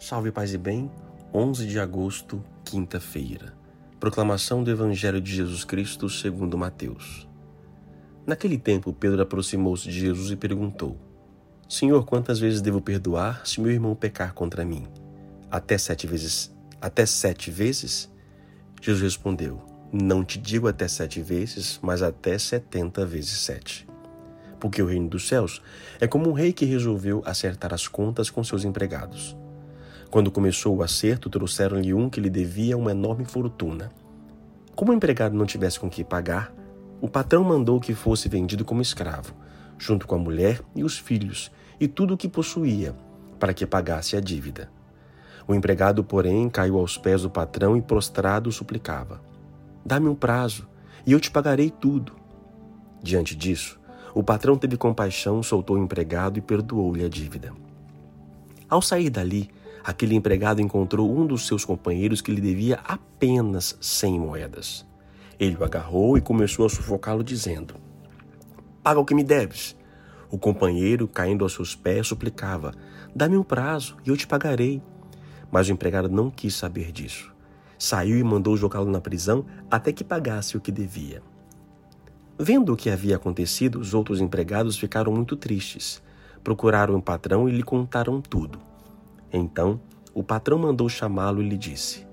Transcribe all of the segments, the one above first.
Salve paz e bem, 11 de agosto, quinta-feira. Proclamação do Evangelho de Jesus Cristo segundo Mateus. Naquele tempo, Pedro aproximou-se de Jesus e perguntou: Senhor, quantas vezes devo perdoar se meu irmão pecar contra mim? Até sete vezes? Até sete vezes? Jesus respondeu: Não te digo até sete vezes, mas até setenta vezes sete. Porque o reino dos céus é como um rei que resolveu acertar as contas com seus empregados. Quando começou o acerto, trouxeram-lhe um que lhe devia uma enorme fortuna. Como o empregado não tivesse com que pagar, o patrão mandou que fosse vendido como escravo, junto com a mulher e os filhos e tudo o que possuía, para que pagasse a dívida. O empregado, porém, caiu aos pés do patrão e prostrado suplicava: Dá-me um prazo, e eu te pagarei tudo. Diante disso, o patrão teve compaixão, soltou o empregado e perdoou-lhe a dívida. Ao sair dali, aquele empregado encontrou um dos seus companheiros que lhe devia apenas cem moedas. Ele o agarrou e começou a sufocá-lo, dizendo: Paga o que me deves. O companheiro, caindo aos seus pés, suplicava: Dá-me um prazo e eu te pagarei. Mas o empregado não quis saber disso. Saiu e mandou jogá-lo na prisão até que pagasse o que devia. Vendo o que havia acontecido, os outros empregados ficaram muito tristes. Procuraram o patrão e lhe contaram tudo. Então o patrão mandou chamá-lo e lhe disse: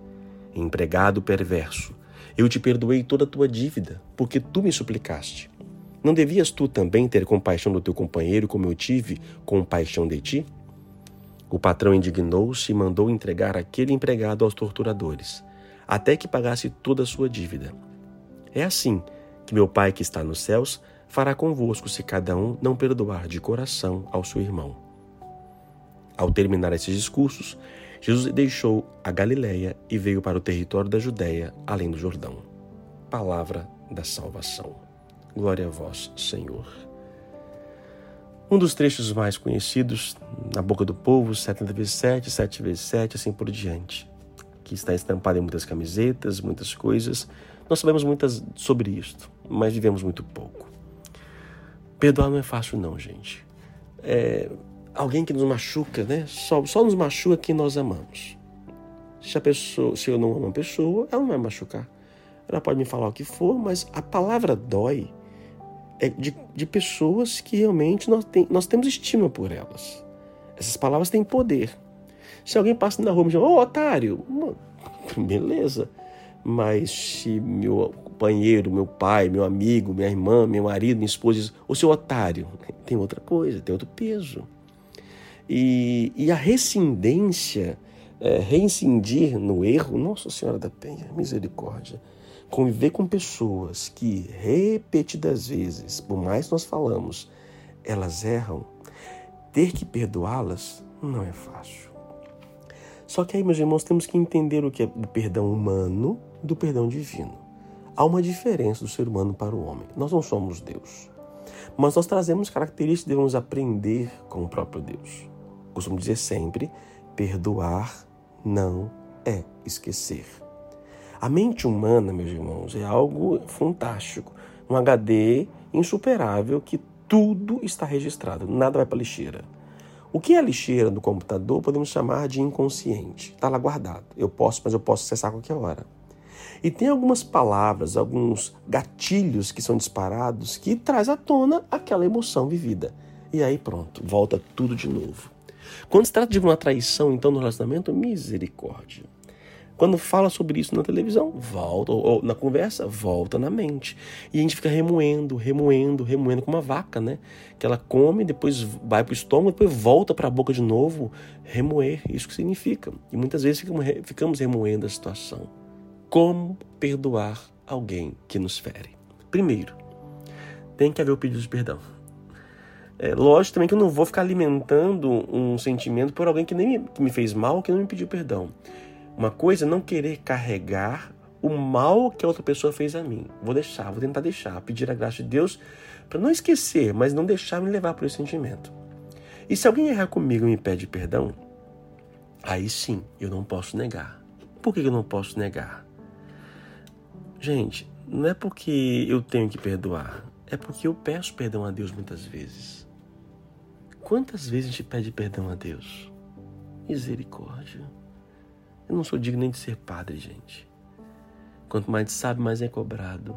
Empregado perverso, eu te perdoei toda a tua dívida, porque tu me suplicaste. Não devias tu também ter compaixão do teu companheiro, como eu tive compaixão de ti? O patrão indignou-se e mandou entregar aquele empregado aos torturadores, até que pagasse toda a sua dívida. É assim que meu Pai que está nos céus fará convosco se cada um não perdoar de coração ao seu irmão. Ao terminar esses discursos, Jesus deixou a Galiléia e veio para o território da Judéia, além do Jordão. Palavra da salvação. Glória a vós, Senhor. Um dos trechos mais conhecidos na boca do povo, 70 vezes 7, 7 vezes 7, assim por diante, que está estampado em muitas camisetas, muitas coisas. Nós sabemos muitas sobre isto, mas vivemos muito pouco. Perdoar não é fácil não, gente. É, alguém que nos machuca, né? Só, só nos machuca quem nós amamos. Se a pessoa, se eu não amo a pessoa, ela não vai machucar. Ela pode me falar o que for, mas a palavra dói é de, de pessoas que realmente nós, tem, nós temos estima por elas. Essas palavras têm poder. Se alguém passa na rua e me chama, ô oh, otário, beleza. Mas se meu companheiro, meu pai, meu amigo, minha irmã, meu marido, minha esposa diz, ô seu otário, tem outra coisa, tem outro peso. E, e a rescindência, é, reincidir no erro, Nossa Senhora da Penha, misericórdia. Conviver com pessoas que repetidas vezes, por mais nós falamos, elas erram, ter que perdoá-las não é fácil. Só que aí, meus irmãos, temos que entender o que é o perdão humano do perdão divino. Há uma diferença do ser humano para o homem. Nós não somos Deus. Mas nós trazemos características que devemos aprender com o próprio Deus costumo dizer sempre: perdoar não é esquecer. A mente humana, meus irmãos, é algo fantástico. Um HD insuperável que tudo está registrado, nada vai para a lixeira. O que é a lixeira do computador podemos chamar de inconsciente. Está lá guardado. Eu posso, mas eu posso acessar a qualquer hora. E tem algumas palavras, alguns gatilhos que são disparados que traz à tona aquela emoção vivida. E aí pronto, volta tudo de novo. Quando se trata de uma traição, então, no relacionamento, misericórdia. Quando fala sobre isso na televisão, volta, ou, ou, na conversa, volta na mente. E a gente fica remoendo, remoendo, remoendo, como uma vaca, né? Que ela come, depois vai para o estômago, depois volta para a boca de novo, remoer. Isso que significa. E muitas vezes ficamos, ficamos remoendo a situação. Como perdoar alguém que nos fere? Primeiro, tem que haver o pedido de perdão. É, lógico também que eu não vou ficar alimentando um sentimento por alguém que nem me, que me fez mal, que não me pediu perdão. Uma coisa é não querer carregar o mal que a outra pessoa fez a mim. Vou deixar, vou tentar deixar, pedir a graça de Deus para não esquecer, mas não deixar me levar por esse sentimento. E se alguém errar comigo e me pede perdão, aí sim eu não posso negar. Por que eu não posso negar? Gente, não é porque eu tenho que perdoar, é porque eu peço perdão a Deus muitas vezes. Quantas vezes a gente pede perdão a Deus? Misericórdia. Eu não sou digno nem de ser padre, gente. Quanto mais sabe, mais é cobrado.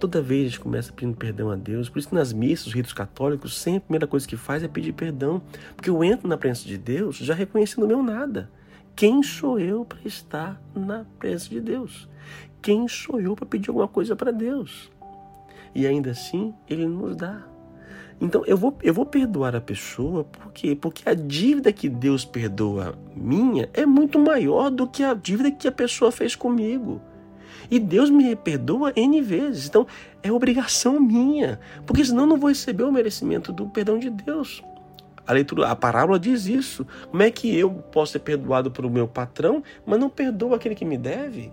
Toda vez a gente começa pedindo perdão a Deus. Por isso que nas missas, os ritos católicos, sempre a primeira coisa que faz é pedir perdão. Porque eu entro na presença de Deus já reconhecendo o meu nada. Quem sou eu para estar na presença de Deus? Quem sou eu para pedir alguma coisa para Deus? E ainda assim, Ele nos dá. Então eu vou, eu vou perdoar a pessoa, por quê? Porque a dívida que Deus perdoa minha é muito maior do que a dívida que a pessoa fez comigo. E Deus me perdoa N vezes. Então é obrigação minha, porque senão eu não vou receber o merecimento do perdão de Deus. A leitura, a parábola diz isso. Como é que eu posso ser perdoado pelo meu patrão, mas não perdoo aquele que me deve?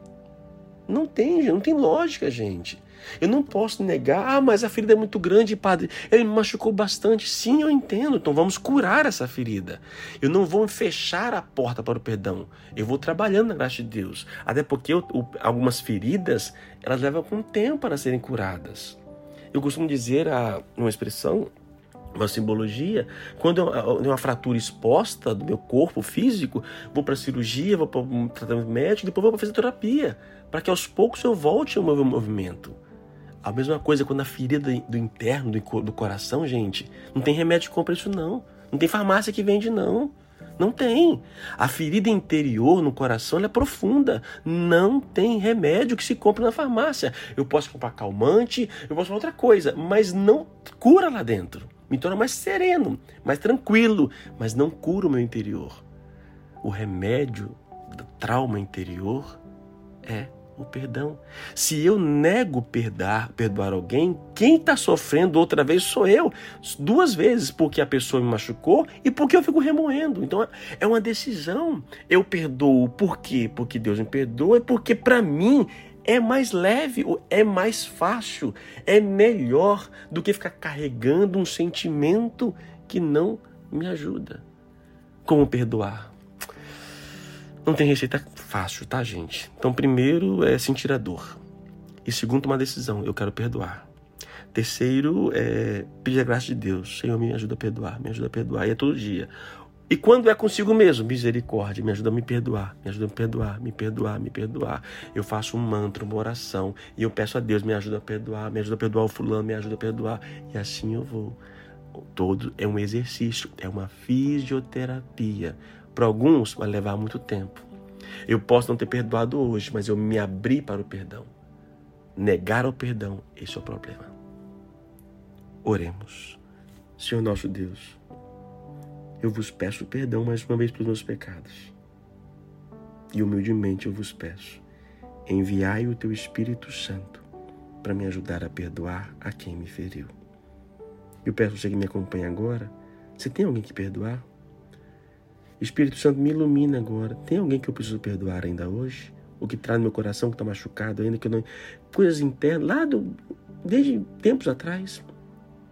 Não tem, não tem lógica, gente. Eu não posso negar, ah, mas a ferida é muito grande, padre. Ele me machucou bastante. Sim, eu entendo. Então vamos curar essa ferida. Eu não vou fechar a porta para o perdão. Eu vou trabalhando na graça de Deus. Até porque eu, algumas feridas, elas levam algum tempo para serem curadas. Eu costumo dizer a, uma expressão, uma simbologia, quando eu tenho uma fratura exposta do meu corpo físico, vou para cirurgia, vou para um tratamento médico, depois vou para fisioterapia, para que aos poucos eu volte ao meu movimento. A mesma coisa quando a ferida do interno, do coração, gente, não tem remédio que compra isso não. Não tem farmácia que vende não. Não tem. A ferida interior no coração é profunda. Não tem remédio que se compre na farmácia. Eu posso comprar calmante, eu posso comprar outra coisa, mas não cura lá dentro. Me torna mais sereno, mais tranquilo, mas não cura o meu interior. O remédio do trauma interior é o perdão. Se eu nego perdoar, perdoar alguém, quem está sofrendo outra vez sou eu. Duas vezes, porque a pessoa me machucou e porque eu fico remoendo. Então é uma decisão. Eu perdoo por quê? Porque Deus me perdoa e porque para mim é mais leve, é mais fácil, é melhor do que ficar carregando um sentimento que não me ajuda. Como perdoar? Não tem receita fácil, tá, gente? Então, primeiro é sentir a dor. E segundo, uma decisão: eu quero perdoar. Terceiro é pedir a graça de Deus. Senhor, me ajuda a perdoar, me ajuda a perdoar. E é todo dia. E quando é consigo mesmo, misericórdia, me ajuda a me perdoar, me ajuda a me perdoar, me perdoar, me perdoar. Eu faço um mantra, uma oração, e eu peço a Deus, me ajuda a perdoar, me ajuda a perdoar o fulano, me ajuda a perdoar. E assim eu vou. Todo é um exercício, é uma fisioterapia. Para alguns vai levar muito tempo. Eu posso não ter perdoado hoje, mas eu me abri para o perdão. Negar o perdão, esse é o problema. Oremos. Senhor nosso Deus, eu vos peço perdão mais uma vez pelos meus pecados. E humildemente eu vos peço, enviai o teu Espírito Santo para me ajudar a perdoar a quem me feriu. Eu peço você que me acompanha agora, você tem alguém que perdoar? Espírito Santo, me ilumina agora. Tem alguém que eu preciso perdoar ainda hoje? O que traz no meu coração que está machucado ainda, que eu não. Coisas internas, lá do. Desde tempos atrás.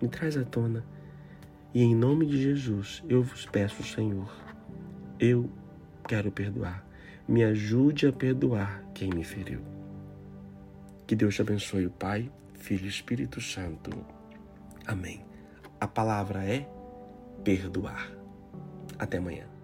Me traz à tona. E em nome de Jesus, eu vos peço, Senhor, eu quero perdoar. Me ajude a perdoar quem me feriu. Que Deus te abençoe, o Pai, Filho e Espírito Santo. Amém. A palavra é perdoar. Até amanhã.